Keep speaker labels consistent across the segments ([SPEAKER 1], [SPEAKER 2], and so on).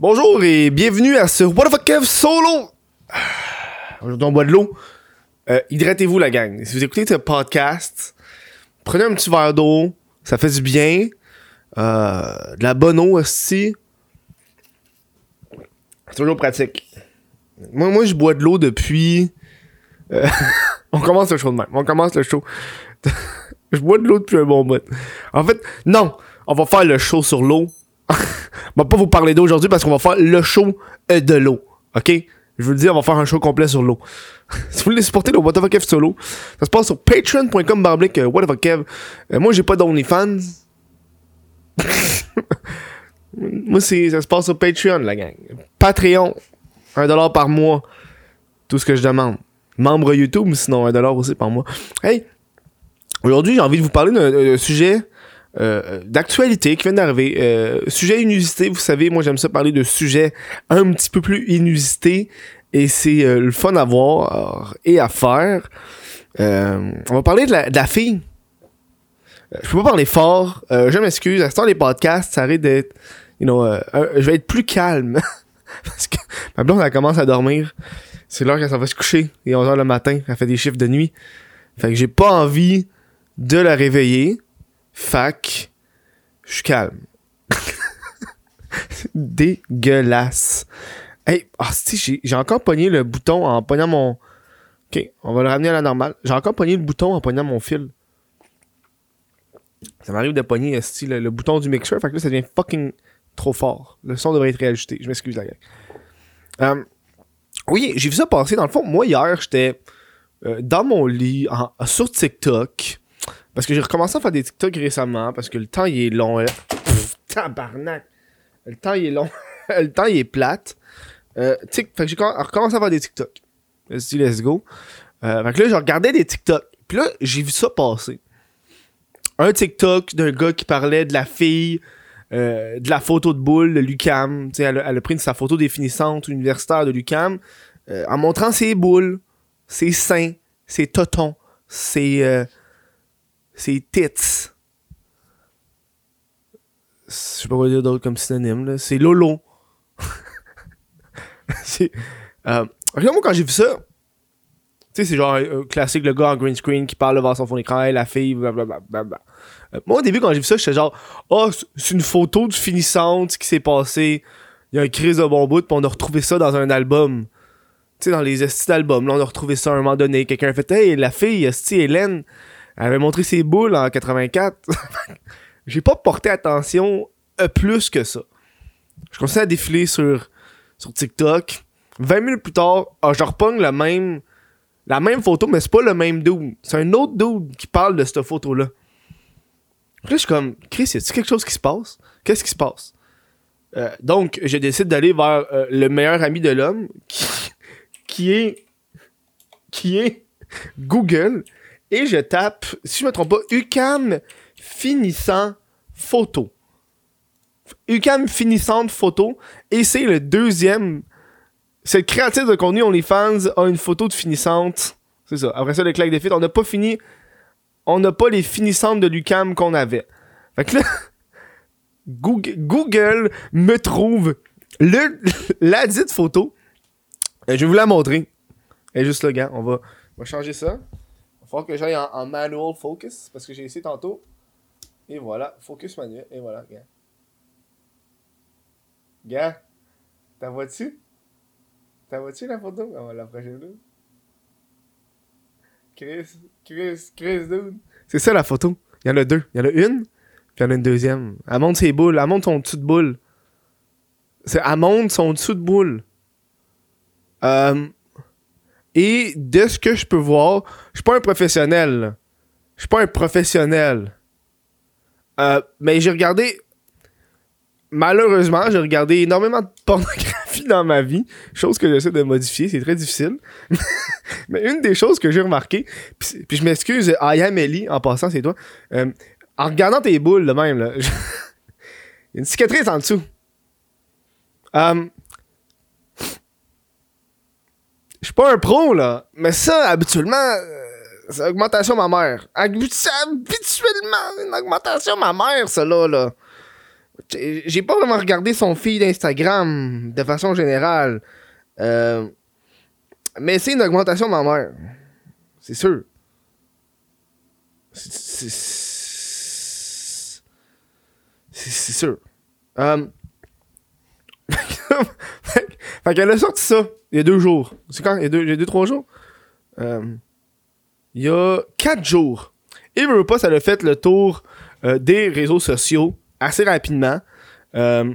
[SPEAKER 1] Bonjour et bienvenue à ce What the fuck Kev solo. Aujourd'hui on boit de l'eau. Euh, hydratez-vous la gang. Si vous écoutez ce podcast, prenez un petit verre d'eau, ça fait du bien. Euh, de la bonne eau aussi. C'est toujours pratique. Moi, moi je bois de l'eau depuis. euh, on commence le show de même. On commence le show. je bois de l'eau depuis un bon bout. En fait, non, on va faire le show sur l'eau. On va pas vous parler d'eau aujourd'hui parce qu'on va faire le show euh, de l'eau. OK? Je vous le dis, on va faire un show complet sur l'eau. si vous voulez supporter le What the Kev solo, ça se passe sur patreon.com barblick euh, What the Kev. Euh, moi, j'ai pas d'OnlyFans. moi, c'est, ça se passe sur Patreon, la gang. Patreon, 1$ par mois. Tout ce que je demande. Membre YouTube, sinon 1$ aussi par mois. Hey, aujourd'hui, j'ai envie de vous parler d'un sujet euh, d'actualité qui vient d'arriver. Euh, sujet inusité, vous savez, moi j'aime ça parler de sujets un petit peu plus inusités et c'est euh, le fun à voir et à faire. On va parler de la, fille. Je peux pas parler fort, je m'excuse. À ce temps, les podcasts, ça arrête d'être. Je vais être plus calme. Parce que ma blonde, elle commence à dormir. C'est l'heure qu'elle va se coucher. Il est 11h le matin. Elle fait des chiffres de nuit. Fait que j'ai pas envie de la réveiller. Fac, je suis calme. Dégueulasse. Hey, si, j'ai encore pogné le bouton en pognant mon. Ok, on va le ramener à la normale. J'ai encore pogné le bouton en pognant mon fil. Ça m'arrive de pogner esti, le, le bouton du mixer, fait que là, ça devient fucking trop fort. Le son devrait être réajusté. Je m'excuse, la gang. Euh, oui, j'ai vu ça passer. Dans le fond, moi, hier, j'étais euh, dans mon lit sur TikTok. Parce que j'ai recommencé à faire des TikTok récemment parce que le temps il est long. là. Pff, tabarnak. Le temps il est long. le temps il est plate. Euh, tic- fait que j'ai com- recommencé à faire des TikTok. Let's let's go. Euh, fait que là, je regardais des TikTok. Puis là, j'ai vu ça passer. Un TikTok d'un gars qui parlait de la fille, euh, de la photo de boule de Lucam. Elle, elle a pris sa photo définissante universitaire de Lucam euh, en montrant ses boules, ses seins, ses totons, ses. Euh, c'est tits. Je sais pas quoi dire d'autre comme synonyme, là. C'est lolo. c'est. Euh, regarde, moi, quand j'ai vu ça, tu sais, c'est genre un, un classique, le gars en green screen qui parle devant son fond d'écran, la fille, blablabla. Euh, moi, au début, quand j'ai vu ça, j'étais genre, oh, c'est- une photo de finissante qui s'est passée. Il y a un crise de bon bout, puis on a retrouvé ça dans un album. Tu sais, dans les estis d'albums, là, on a retrouvé ça à un moment donné. Quelqu'un a fait, hey, la fille, esti, Hélène, elle avait montré ses boules en 84. J'ai pas porté attention euh, plus que ça. Je commençais à défiler sur, sur TikTok. 20 minutes plus tard, ah, je la même, la même photo, mais c'est pas le même dude. C'est un autre dude qui parle de cette photo-là. Là, je suis comme, Chris, y a-t-il quelque chose qui se passe? Qu'est-ce qui se passe? Euh, donc, je décide d'aller vers euh, le meilleur ami de l'homme, qui, qui est, qui est Google, et je tape, si je me trompe pas, UCAM finissant photo. UCAM finissante photo, et c'est le deuxième. C'est le créatif de contenu OnlyFans a une photo de finissante. C'est ça. Après ça, le claque des filles, on n'a pas fini. On n'a pas les finissantes de l'UCAM qu'on avait. Fait que là, Google, me trouve le, la dite photo. Je vais vous la montrer. Est juste là, gars. On va changer ça. Falloir que j'aille en, manual focus parce que j'ai essayé tantôt. Et voilà, focus manuel. Et voilà, gars. Gars, t'as vois-tu? T'as vois-tu la photo? Va la prochaine là. Chris, Chris, Chris, dude. C'est ça la photo. Il y en a deux. Il y en a une, puis il y en a une deuxième. Elle monte ses boules. Elle monte son dessous de boule. C'est, elle monte son dessous de boule. Euh, et de ce que je peux voir, je suis pas un professionnel. Je suis pas un professionnel. Euh, mais j'ai regardé. Malheureusement, j'ai regardé énormément de pornographie dans ma vie, chose que j'essaie de modifier, c'est très difficile. mais une des choses que j'ai remarqué, puis je m'excuse, Aya Melly, en passant, c'est toi, euh, en regardant tes boules de même, là, je- il y a une cicatrice en dessous. Euh, je suis pas un pro, là, mais ça, habituellement, euh, c'est augmentation ma mère. Habitu- habituellement, une augmentation ma mère, ça, là, j'ai pas vraiment regardé son feed Instagram de façon générale. Euh, mais c'est une augmentation ma mère. C'est sûr. C'est sûr. Euh, fait qu'elle a sorti ça il y a deux jours. C'est quand? Il y a deux, y a deux trois jours? Euh, il y a quatre jours. Et a fait le tour euh, des réseaux sociaux assez rapidement. Euh,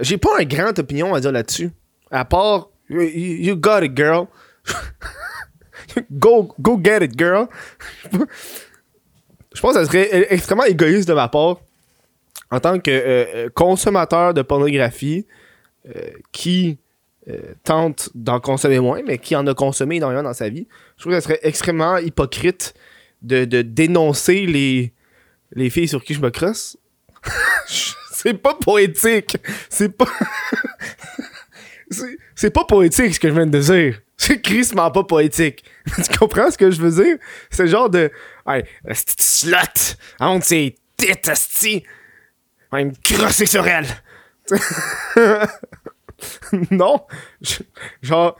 [SPEAKER 1] J'ai pas un grand opinion à dire là-dessus. À part, you, got it, girl. go, go get it, girl. Je pense que ça serait extrêmement égoïste de ma part en tant que consommateur de pornographie qui tente d'en consommer moins, mais qui en a consommé énormément dans sa vie. Je trouve que ça serait extrêmement hypocrite de, dénoncer les, les filles sur qui je me crosse. c'est pas poétique. C'est pas. c'est- pas poétique ce que je viens de dire. C'est crissement pas poétique. tu comprends ce que je veux dire? C'est genre de. Hey, slut! Honte ses têtes, esti! Va me crosser sur elle! non! Je- genre.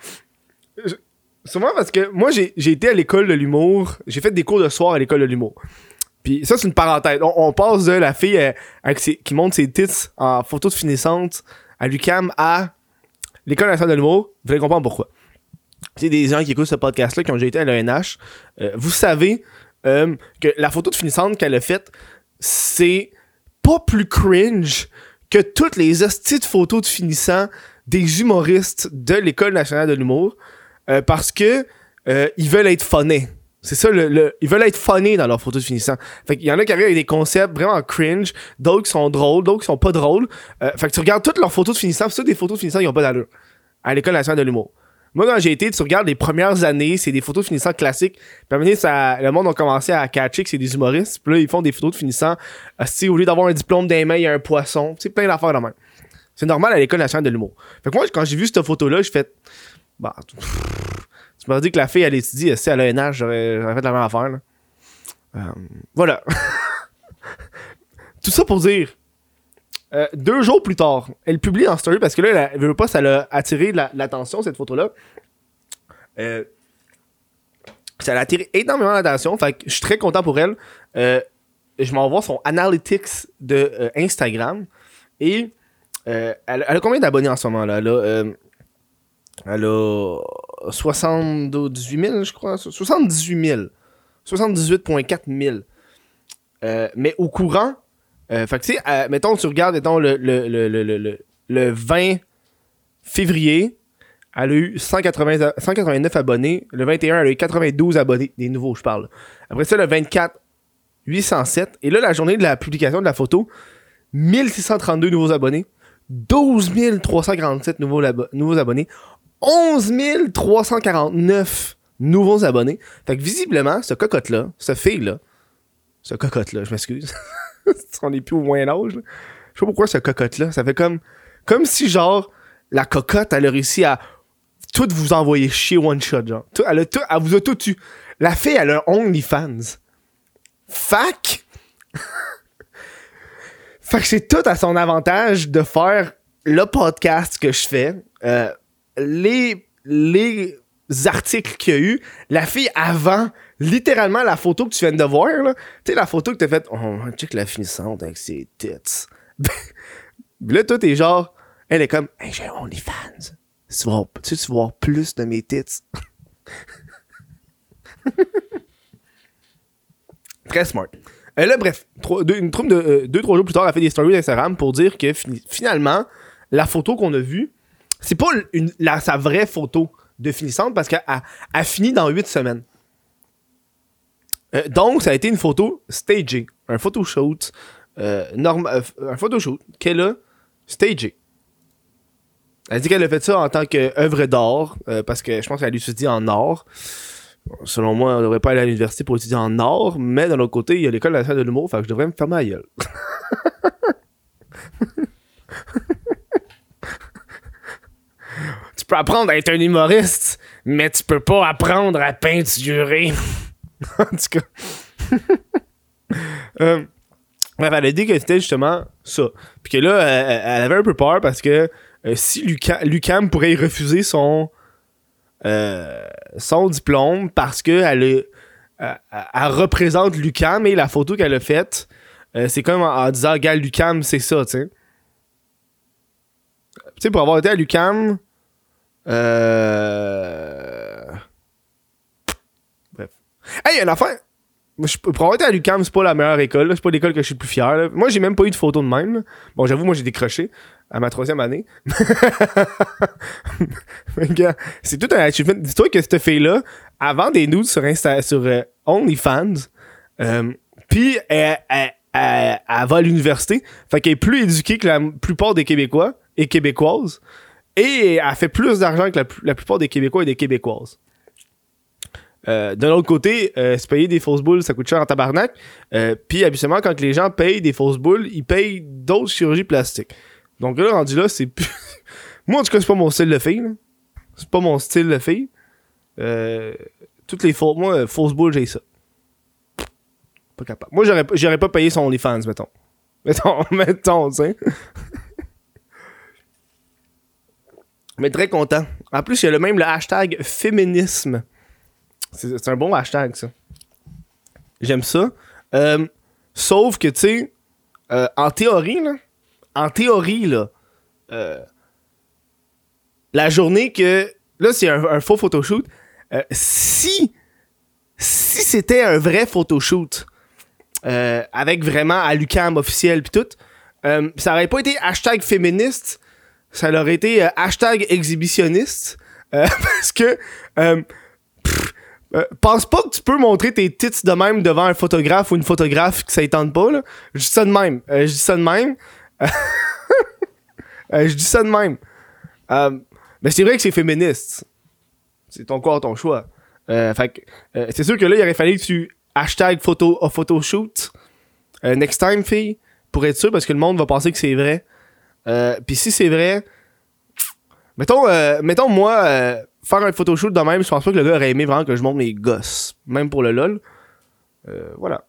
[SPEAKER 1] je- Souvent parce que moi, j'ai été à l'école de l'humour. J'ai fait des cours de soir à l'école de l'humour. Puis ça, c'est une parenthèse. On, passe de la fille euh, qui monte ses tits en photo de finissante à l'UCAM à l'école nationale de l'humour. Vous allez comprendre pourquoi. C'est des gens qui écoutent ce podcast-là qui ont déjà été à l'ENH. Euh, vous savez euh, que la photo de finissante qu'elle a faite, c'est pas plus cringe que toutes les hosties de photos de finissants des humoristes de l'école nationale de l'humour euh, parce que euh, ils veulent être funnés. C'est ça, le, le- ils veulent être funnés dans leurs photos de finissants. Fait qu'il y en a qui arrivent avec des concepts vraiment cringe, d'autres qui sont drôles, d'autres qui sont pas drôles. Euh, fait que tu regardes toutes leurs photos de finissants, c'est des photos de finissants qui ont pas d'allure à l'école nationale de l'humour. Moi, quand j'ai été, tu regardes les premières années, c'est des photos de finissants classiques. Puis à le monde a commencé à catcher que c'est des humoristes. Puis là, ils font des photos de finissants. Asti, au lieu d'avoir un diplôme mains, il y a un poisson. C'est plein d'affaires de même. C'est normal à l'école nationale de l'humour. Fait que moi, quand j'ai vu cette photo-là, j'ai fait. Bah, tu m'as dit que la fille, elle étudie esti, à l'ENH, j'aurais j'aurais fait la même affaire. Là. Euh, voilà. Tout ça pour dire. euh, deux jours plus tard, elle publie en story parce que là, elle veut pas, ça l'a attiré l'attention, cette photo-là. Euh, ça l'a attiré énormément d'attention. Fait que je suis très content pour elle. Je m'envoie son analytics de Instagram. Et euh, elle, a combien d'abonnés en ce a, euh, elle a 78 000, je crois. 78 000. 78,4 000. Euh, mais au courant, euh, fait que tu euh, mettons, tu regardes, mettons, le, le, le, le, le, le- le 20 février, elle a eu 180, a- 189 abonnés. Le 21, elle a eu 92 abonnés. Des nouveaux, je parle. Après ça, le 24, 807. Et là, la journée de la publication de la photo, 1632 nouveaux abonnés. 12 347 nouveaux, nouveaux abonnés. 11 349 nouveaux abonnés. Fait que visiblement, ce cocotte-là, ce fille-là, ce cocotte-là, je m'excuse. On est plus au Moyen-Âge. là. Je sais pas pourquoi ce cocotte-là. Ça fait comme. Comme si, genre, la cocotte, elle a réussi à tout vous envoyer chier one shot, genre. Elle, a tout, elle vous a tout eu. La fille, elle a un OnlyFans. Fac! fait que c'est tout à son avantage de faire le podcast que je fais. Euh, les, les articles qu'il y a eu. La fille avant, littéralement la photo que tu viens de voir. Tu sais, la photo que t'as faite. Oh, check la finissante avec ses tits. Là, toi, t'es genre. Elle est comme, hey, j'ai OnlyFans. Tu vas, tu tu vas voir plus de mes tits. Très smart. Euh, là, bref, deux, une troupe de euh, deux, trois jours plus tard, elle a fait des stories d'Instagram pour dire que finalement, la photo qu'on a vue, c'est pas sa vraie photo de finissante parce qu'elle a, fini dans huit semaines. Euh, donc, ça a été une photo stagée, un photoshoot, euh, euh, un photoshoot qu'elle a stagé. Elle dit qu'elle a fait ça en tant qu'œuvre d'art, parce que je pense qu'elle étudie en art. Selon moi, on devrait pas aller à l'université pour étudier en art, mais d'un autre côté, il y a l'école nationale de l'humour, fait je devrais me fermer la gueule. tu peux apprendre à être un humoriste, mais tu peux pas apprendre à peinturer. en tout cas. Euh, Bref, elle a dit que c'était justement ça. Puis que là, elle, avait un peu peur parce que euh, si Lucam, pourrait refuser son, euh, son diplôme parce que elle, est- elle, elle représente Lucam et la photo qu'elle a faite, euh, c'est comme en, en disant, gars, Lucam, c'est ça, tu sais. Tu sais, pour avoir été à Lucam, euh... Bref. Hey, une affaire! Je- Pour été à l'UQAM, c'est pas la meilleure école. C'est pas l'école que je suis le plus fier. Moi, j'ai même pas eu de photo de même. Bon, j'avoue, moi, j'ai décroché à ma troisième année. C'est tout un achievement. Dis-toi que cette fille-là, avant des nudes sur, sur euh, OnlyFans, euh, puis elle, va à l'université. Fait qu'elle est plus éduquée que la plupart des Québécois et Québécoises. Et elle fait plus d'argent que la plupart des Québécois et des Québécoises. Euh, D'un autre côté, euh, se payer des fausses boules, ça coûte cher en tabarnak. Euh, Puis habituellement, quand les gens payent des fausses boules, ils payent d'autres chirurgies plastiques. Donc là, rendu là, c'est plus. Moi, en tout cas, c'est pas mon style de fille. C'est pas mon style de fille. Toutes les fausses. Moi, boules, j'ai ça. Pas capable. Moi, j'aurais pas- payé son OnlyFans, mettons. Mettons, mettons, tu sais. Mais très content. En plus, il y a le même le hashtag féminisme. C'est un bon hashtag, ça. J'aime ça. Euh, sauf que, tu sais, euh, en théorie, là, en théorie, là, euh, la journée que. Là, c'est un, faux photoshoot. Si. Si c'était un vrai photoshoot, avec vraiment à l'UCAM officiel pis tout, ça aurait pas été hashtag féministe, ça aurait été hashtag exhibitionniste. parce que. Euh, pense pas que tu peux montrer tes tits de même devant un photographe ou une photographe que ça y tente pas, là. Je dis ça de même. Euh, je dis ça de même. Euh, je dis ça de même. Mais c'est vrai que c'est féministe. C'est ton corps, ton choix. Fait c'est sûr que là, il aurait fallu que tu hashtag photo, a photoshoot next time, fille, pour être sûr, parce que le monde va penser que c'est vrai. Puis si c'est vrai, mettons, euh, mettons moi, euh, faire un photoshoot de même, je pense pas que le gars aurait aimé vraiment que je montre mes gosses. Même pour le LOL. Euh, voilà.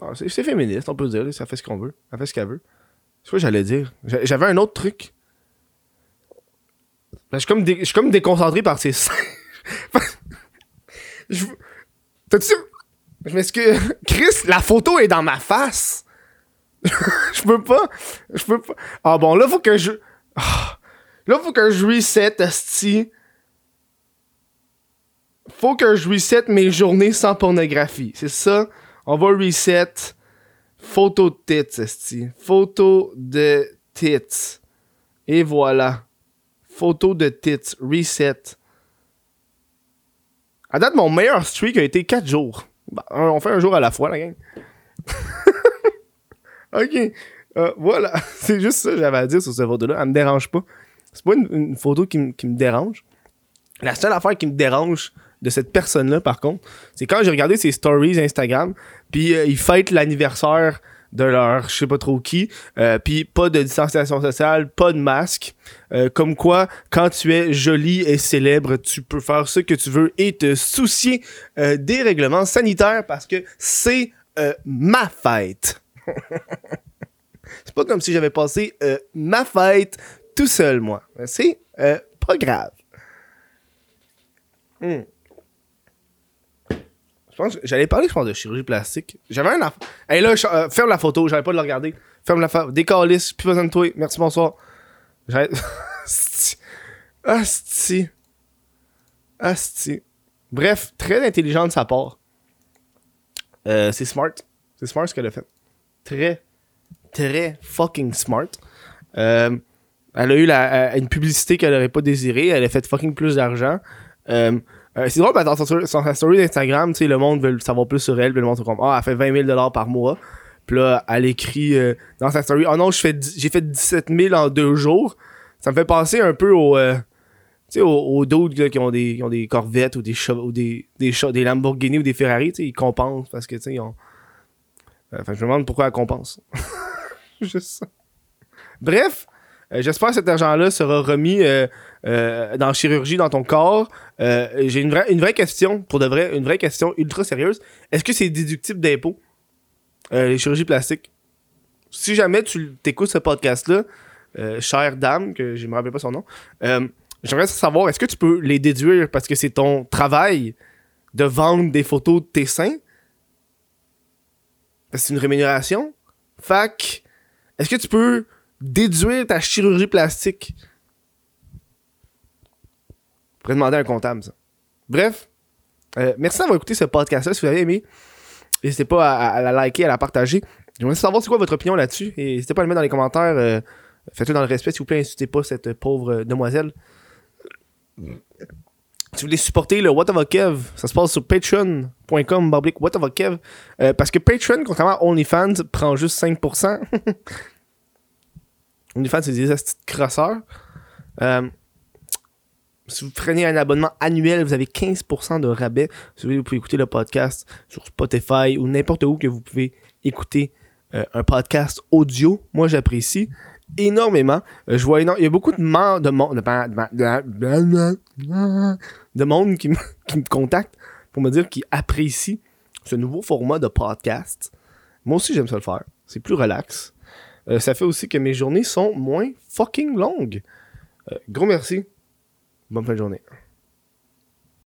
[SPEAKER 1] Ah, c'est féministe, on peut dire. Ça fait ce qu'on veut. Ça fait ce qu'elle veut. C'est quoi j'allais dire? J'a- J'avais un autre truc. Ben, je, suis comme comme déconcentré par ces T'as-tu. Je m'excuse. Chris, la photo est dans ma face. je peux pas. Je peux pas. Ah bon, là, faut que je. Ah. Là, faut que je reset, asti. Faut que je reset mes journées sans pornographie. C'est ça. On va reset. Photo de tits, esti. Photo de tits. Et voilà. Photo de tits. Reset. À date, mon meilleur streak a été 4 jours. Bah, on fait un jour à la fois, la gang. ok. Euh, voilà. C'est juste ça que j'avais à dire sur cette photo-là. Elle me dérange pas. C'est pas une, photo qui, me- dérange. La seule affaire qui me dérange de cette personne-là, par contre, c'est quand j'ai regardé ses stories Instagram, puis euh, ils fêtent l'anniversaire de leur je sais pas trop qui, euh, puis pas de distanciation sociale, pas de masque. Comme quoi, quand tu es joli et célèbre, tu peux faire ce que tu veux et te soucier des règlements sanitaires parce que c'est ma fête. C'est pas comme si j'avais passé euh, ma fête tout seul, moi. C'est euh, pas grave. Hmm. Je pense j'allais parler, je pense, de chirurgie plastique. J'avais un aff- Hey là, euh, ferme la photo, j'avais pas de le regarder. Ferme la photo. Décalisse, plus besoin de toi. Merci, bonsoir. Asti. Asti. Bref, très intelligent de sa part. C'est smart. C'est smart ce qu'elle a fait. Très, très fucking smart. Euh, elle a eu la, euh, une publicité qu'elle aurait pas désirée. Elle a fait fucking plus d'argent. Euh, c'est drôle, dans sa story d'Instagram, le monde veut savoir plus sur elle. Le monde se comme, ah, elle fait 20 000 par mois. Puis là, elle écrit dans sa story, oh non, j'ai fait 17 000 en deux jours. Ça me fait penser un peu au. tu sais, aux, aux qui, ont des, qui ont des Corvettes ou des des, des, des Lamborghini ou des Ferrari, ils compensent parce que, tu sais, ont. Euh, Enfin, je me demande pourquoi elle compense. Juste ça. Bref, Euh, J'espère que cet argent-là sera remis euh, euh, dans la chirurgie dans ton corps. Euh, J'ai une vraie, une vraie question, pour de vrai, une vraie question ultra sérieuse. Est-ce que c'est déductible d'impôt, euh, les chirurgies plastiques? Si jamais tu t'écoutes ce podcast-là, euh, chère dame, que je me rappelle pas son nom, euh, j'aimerais savoir, est-ce que tu peux les déduire parce que c'est ton travail de vendre des photos de tes seins? C'est une rémunération? Fac, est-ce que tu peux déduire ta chirurgie plastique? Je pourrais demander à un comptable, ça. Bref, euh, merci d'avoir écouté ce podcast-là. Si vous avez aimé, n'hésitez pas à, à la liker, à la partager. J'aimerais savoir c'est quoi votre opinion là-dessus. Et n'hésitez pas à le mettre dans les commentaires. euh, Faites-le dans le respect, s'il vous plaît. Insultez pas cette pauvre euh, demoiselle. Si vous voulez supporter le What of Kev, ça se passe sur patreon.com bablique What of Kev. Euh, parce que Patreon, contrairement à OnlyFans, prend juste 5%. OnlyFans, c'est des astuces crosseurs. Euh, si vous prenez un abonnement annuel, vous avez 15% de rabais. Si vous pouvez écouter le podcast sur Spotify ou n'importe où que vous pouvez écouter euh, un podcast audio. Moi, j'apprécie énormément. Euh, je vois énorme- Il y a beaucoup de, de, monde, de, monde qui me, qui contacte pour me dire qu'ils apprécient ce nouveau format de podcast. Moi aussi, j'aime ça le faire. C'est plus relax. Euh, ça fait aussi que mes journées sont moins fucking longues. Euh, gros merci. Bonne fin de journée.